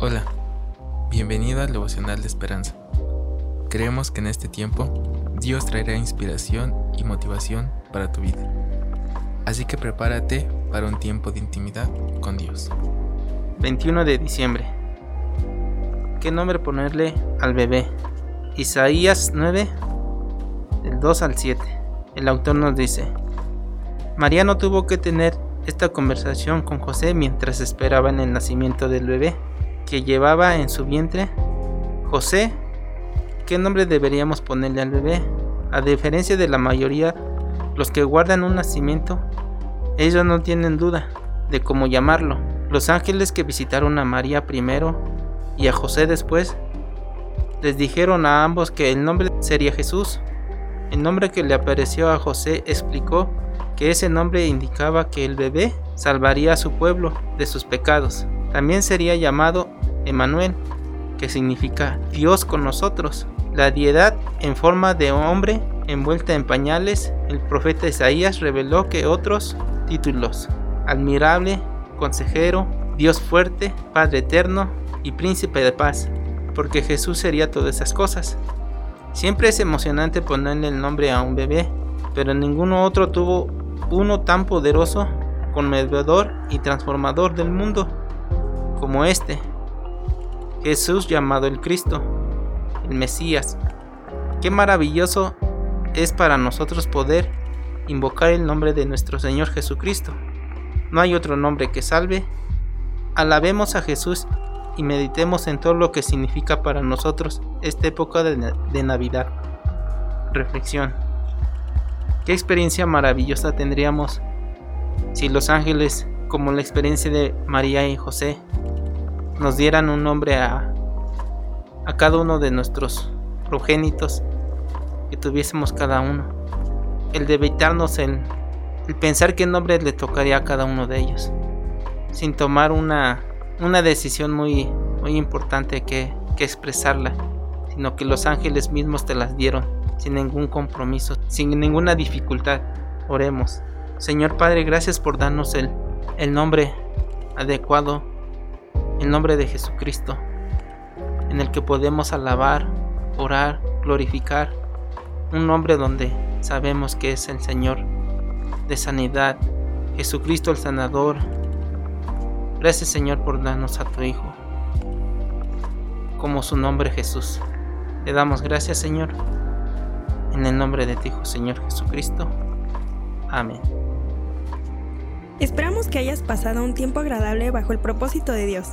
Hola, bienvenido al devocional de esperanza. Creemos que en este tiempo Dios traerá inspiración y motivación para tu vida. Así que prepárate para un tiempo de intimidad con Dios. 21 de diciembre. ¿Qué nombre ponerle al bebé? Isaías 9, del 2 al 7. El autor nos dice, María no tuvo que tener esta conversación con José mientras esperaban el nacimiento del bebé que llevaba en su vientre. José, ¿qué nombre deberíamos ponerle al bebé? A diferencia de la mayoría, los que guardan un nacimiento, ellos no tienen duda de cómo llamarlo. Los ángeles que visitaron a María primero y a José después, les dijeron a ambos que el nombre sería Jesús. El nombre que le apareció a José explicó que ese nombre indicaba que el bebé salvaría a su pueblo de sus pecados. También sería llamado Emanuel, que significa Dios con nosotros. La diedad en forma de hombre envuelta en pañales, el profeta Isaías reveló que otros títulos, admirable, consejero, Dios fuerte, Padre eterno y príncipe de paz, porque Jesús sería todas esas cosas. Siempre es emocionante ponerle el nombre a un bebé, pero ninguno otro tuvo uno tan poderoso, conmovedor y transformador del mundo como este. Jesús llamado el Cristo, el Mesías. Qué maravilloso es para nosotros poder invocar el nombre de nuestro Señor Jesucristo. No hay otro nombre que salve. Alabemos a Jesús y meditemos en todo lo que significa para nosotros esta época de, de Navidad. Reflexión. Qué experiencia maravillosa tendríamos si los ángeles, como la experiencia de María y José, nos dieran un nombre a, a cada uno de nuestros progénitos que tuviésemos cada uno. El de evitarnos el, el pensar qué nombre le tocaría a cada uno de ellos, sin tomar una, una decisión muy, muy importante que, que expresarla, sino que los ángeles mismos te las dieron sin ningún compromiso, sin ninguna dificultad. Oremos. Señor Padre, gracias por darnos el, el nombre adecuado, el nombre de Jesucristo, en el que podemos alabar, orar, glorificar, un nombre donde sabemos que es el Señor de sanidad, Jesucristo el sanador. Gracias Señor por darnos a tu Hijo, como su nombre Jesús. Le damos gracias Señor en el nombre de tu Hijo Señor Jesucristo. Amén. Esperamos que hayas pasado un tiempo agradable bajo el propósito de Dios.